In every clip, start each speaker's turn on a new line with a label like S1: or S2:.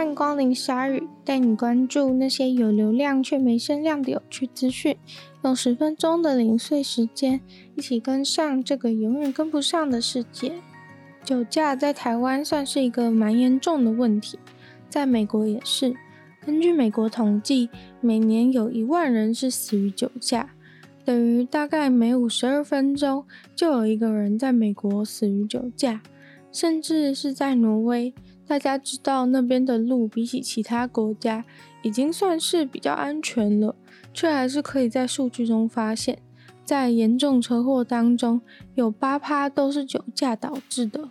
S1: 欢迎光临鲨语，带你关注那些有流量却没声量的有趣资讯。用十分钟的零碎时间，一起跟上这个永远跟不上的世界。酒驾在台湾算是一个蛮严重的问题，在美国也是。根据美国统计，每年有一万人是死于酒驾，等于大概每五十二分钟就有一个人在美国死于酒驾。甚至是在挪威，大家知道那边的路比起其他国家已经算是比较安全了，却还是可以在数据中发现，在严重车祸当中有八趴都是酒驾导致的。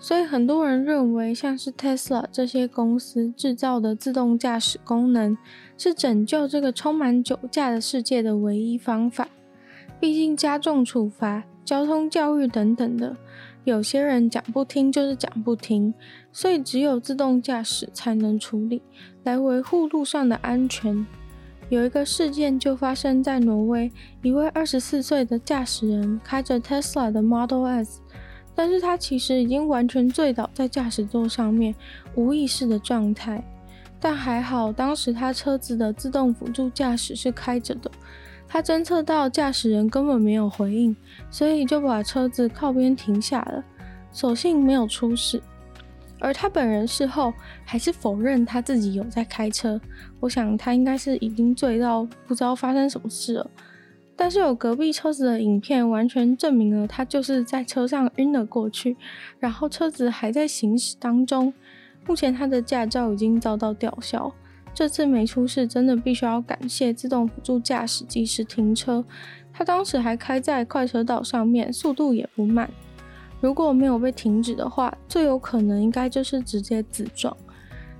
S1: 所以很多人认为，像是 Tesla 这些公司制造的自动驾驶功能，是拯救这个充满酒驾的世界的唯一方法。毕竟加重处罚、交通教育等等的，有些人讲不听就是讲不听，所以只有自动驾驶才能处理，来维护路上的安全。有一个事件就发生在挪威，一位二十四岁的驾驶人开着 Tesla 的 Model S。但是他其实已经完全醉倒在驾驶座上面，无意识的状态。但还好，当时他车子的自动辅助驾驶是开着的，他侦测到驾驶人根本没有回应，所以就把车子靠边停下了，所幸没有出事。而他本人事后还是否认他自己有在开车，我想他应该是已经醉到不知道发生什么事了。但是有隔壁车子的影片，完全证明了他就是在车上晕了过去，然后车子还在行驶当中。目前他的驾照已经遭到吊销。这次没出事，真的必须要感谢自动辅助驾驶及时停车。他当时还开在快车道上面，速度也不慢。如果没有被停止的话，最有可能应该就是直接自撞。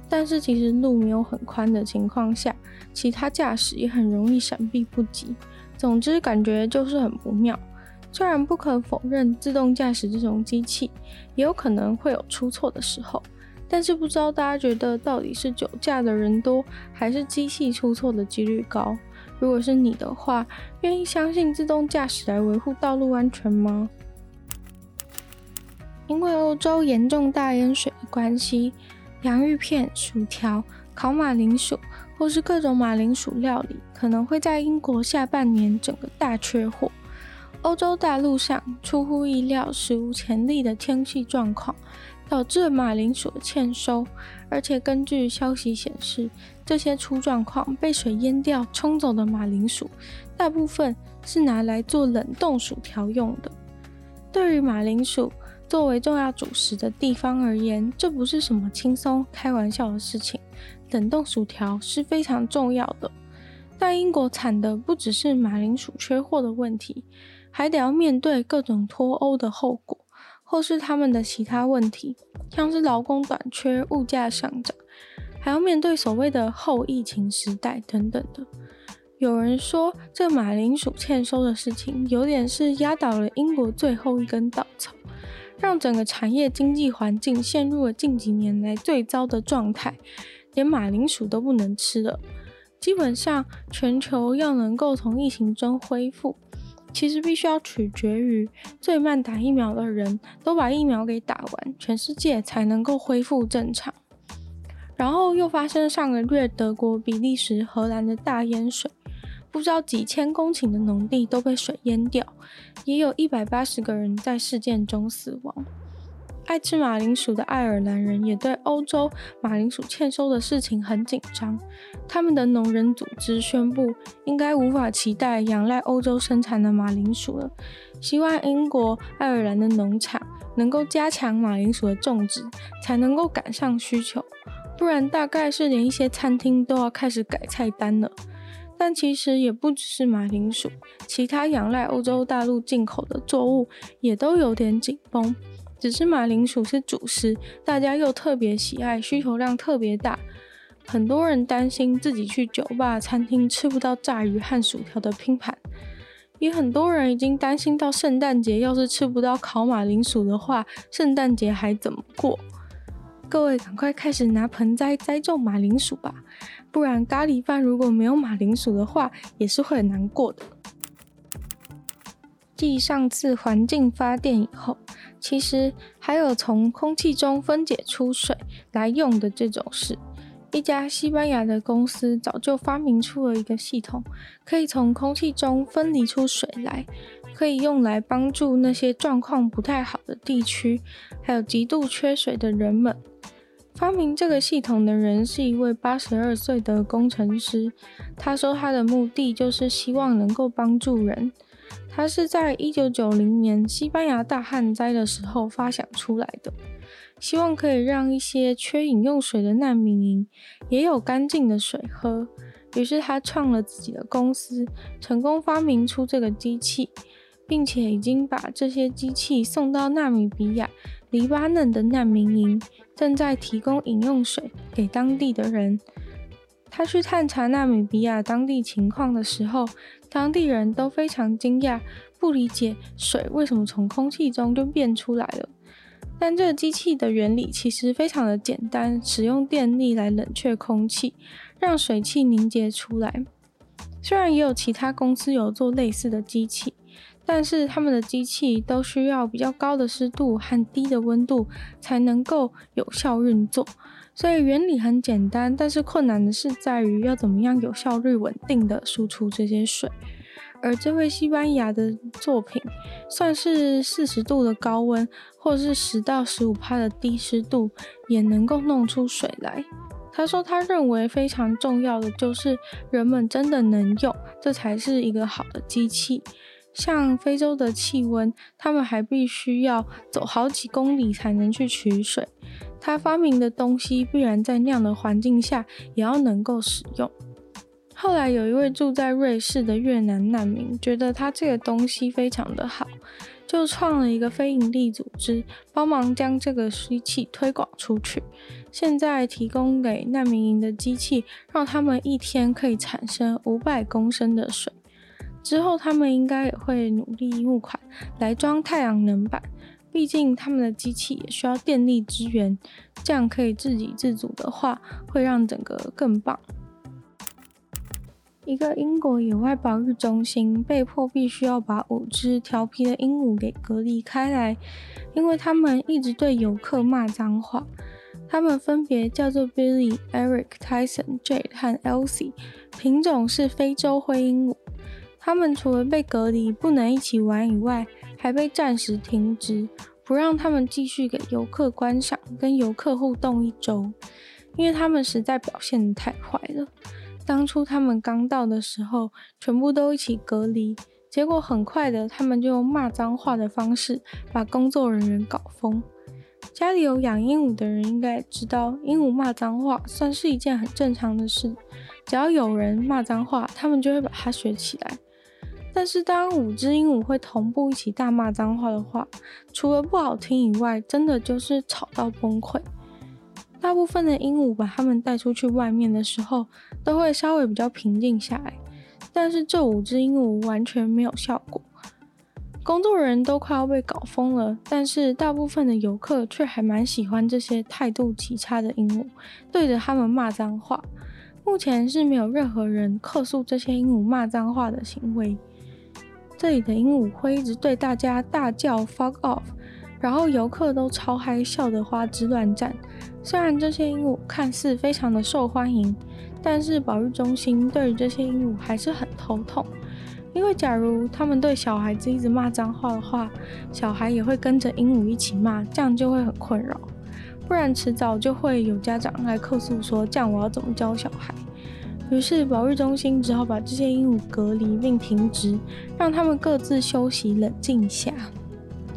S1: 但是其实路没有很宽的情况下，其他驾驶也很容易闪避不及。总之，感觉就是很不妙。虽然不可否认，自动驾驶这种机器也有可能会有出错的时候，但是不知道大家觉得到底是酒驾的人多，还是机器出错的几率高？如果是你的话，愿意相信自动驾驶来维护道路安全吗？因为欧洲严重大淹水的关系，洋芋片、薯条、烤马铃薯。或是各种马铃薯料理可能会在英国下半年整个大缺货。欧洲大陆上出乎意料、史无前例的天气状况，导致马铃薯的欠收。而且根据消息显示，这些出状况被水淹掉、冲走的马铃薯，大部分是拿来做冷冻薯条用的。对于马铃薯作为重要主食的地方而言，这不是什么轻松开玩笑的事情。冷冻薯条是非常重要的，但英国惨的不只是马铃薯缺货的问题，还得要面对各种脱欧的后果，或是他们的其他问题，像是劳工短缺、物价上涨，还要面对所谓的后疫情时代等等的。有人说，这马铃薯欠收的事情，有点是压倒了英国最后一根稻草，让整个产业经济环境陷入了近几年来最糟的状态。连马铃薯都不能吃了，基本上全球要能够从疫情中恢复，其实必须要取决于最慢打疫苗的人都把疫苗给打完，全世界才能够恢复正常。然后又发生上个月德国、比利时、荷兰的大淹水，不知道几千公顷的农地都被水淹掉，也有一百八十个人在事件中死亡。爱吃马铃薯的爱尔兰人也对欧洲马铃薯欠收的事情很紧张。他们的农人组织宣布，应该无法期待仰赖欧洲生产的马铃薯了。希望英国、爱尔兰的农场能够加强马铃薯的种植，才能够赶上需求。不然，大概是连一些餐厅都要开始改菜单了。但其实也不只是马铃薯，其他仰赖欧洲大陆进口的作物也都有点紧绷。只是马铃薯是主食，大家又特别喜爱，需求量特别大。很多人担心自己去酒吧、餐厅吃不到炸鱼和薯条的拼盘，也很多人已经担心到圣诞节，要是吃不到烤马铃薯的话，圣诞节还怎么过？各位赶快开始拿盆栽栽种马铃薯吧，不然咖喱饭如果没有马铃薯的话，也是会很难过的。继上次环境发电以后，其实还有从空气中分解出水来用的这种事，一家西班牙的公司早就发明出了一个系统，可以从空气中分离出水来，可以用来帮助那些状况不太好的地区，还有极度缺水的人们。发明这个系统的人是一位八十二岁的工程师，他说他的目的就是希望能够帮助人。他是在一九九零年西班牙大旱灾的时候发想出来的。希望可以让一些缺饮用水的难民营也有干净的水喝。于是他创了自己的公司，成功发明出这个机器，并且已经把这些机器送到纳米比亚、黎巴嫩的难民营，正在提供饮用水给当地的人。他去探查纳米比亚当地情况的时候，当地人都非常惊讶，不理解水为什么从空气中就变出来了。但这个机器的原理其实非常的简单，使用电力来冷却空气，让水汽凝结出来。虽然也有其他公司有做类似的机器，但是他们的机器都需要比较高的湿度和低的温度才能够有效运作。所以原理很简单，但是困难的是在于要怎么样有效率、稳定的输出这些水。而这位西班牙的作品，算是四十度的高温，或是十到十五帕的低湿度，也能够弄出水来。他说，他认为非常重要的就是人们真的能用，这才是一个好的机器。像非洲的气温，他们还必须要走好几公里才能去取水。他发明的东西，必然在那样的环境下也要能够使用。后来有一位住在瑞士的越南难民，觉得他这个东西非常的好，就创了一个非营利组织，帮忙将这个机器推广出去。现在提供给难民营的机器，让他们一天可以产生五百公升的水。之后他们应该也会努力募款来装太阳能板，毕竟他们的机器也需要电力支援，这样可以自给自足的话，会让整个更棒。一个英国野外保育中心被迫必须要把五只调皮的鹦鹉给隔离开来，因为他们一直对游客骂脏话。他们分别叫做 Billy、Eric、Tyson、Jade 和 Elsie，品种是非洲灰鹦鹉。他们除了被隔离不能一起玩以外，还被暂时停职，不让他们继续给游客观赏、跟游客互动一周，因为他们实在表现得太坏了。当初他们刚到的时候，全部都一起隔离，结果很快的，他们就用骂脏话的方式把工作人员搞疯。家里有养鹦鹉的人应该也知道，鹦鹉骂脏话算是一件很正常的事，只要有人骂脏话，他们就会把它学起来。但是当五只鹦鹉会同步一起大骂脏话的话，除了不好听以外，真的就是吵到崩溃。大部分的鹦鹉把它们带出去外面的时候，都会稍微比较平静下来。但是这五只鹦鹉完全没有效果，工作人员都快要被搞疯了。但是大部分的游客却还蛮喜欢这些态度极差的鹦鹉，对着他们骂脏话。目前是没有任何人客诉这些鹦鹉骂脏话的行为。这里的鹦鹉会一直对大家大叫 “fuck off”。然后游客都超嗨，笑得花枝乱颤。虽然这些鹦鹉看似非常的受欢迎，但是保育中心对于这些鹦鹉还是很头痛。因为假如他们对小孩子一直骂脏话的话，小孩也会跟着鹦鹉一起骂，这样就会很困扰。不然迟早就会有家长来客诉说，这样我要怎么教小孩？于是保育中心只好把这些鹦鹉隔离并停职，让他们各自休息冷静一下。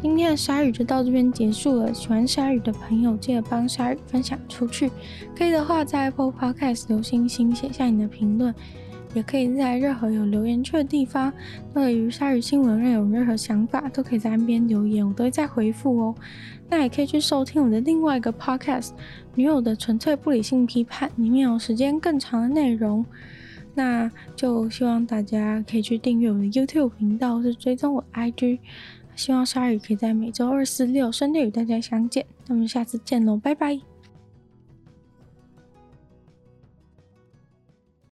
S1: 今天的鲨鱼就到这边结束了。喜欢鲨鱼的朋友，记得帮鲨鱼分享出去。可以的话，在 Apple Podcast 留星星，写下你的评论。也可以在任何有留言区的地方，对于鲨鱼新闻任有任何想法，都可以在那边留言，我都会再回复哦。那也可以去收听我的另外一个 Podcast《女友的纯粹不理性批判》，里面有时间更长的内容。那就希望大家可以去订阅我的 YouTube 频道，或是追踪我的 IG。希望鲨鱼可以在每周二、四、六深夜与大家相见。那么下次见喽，拜拜。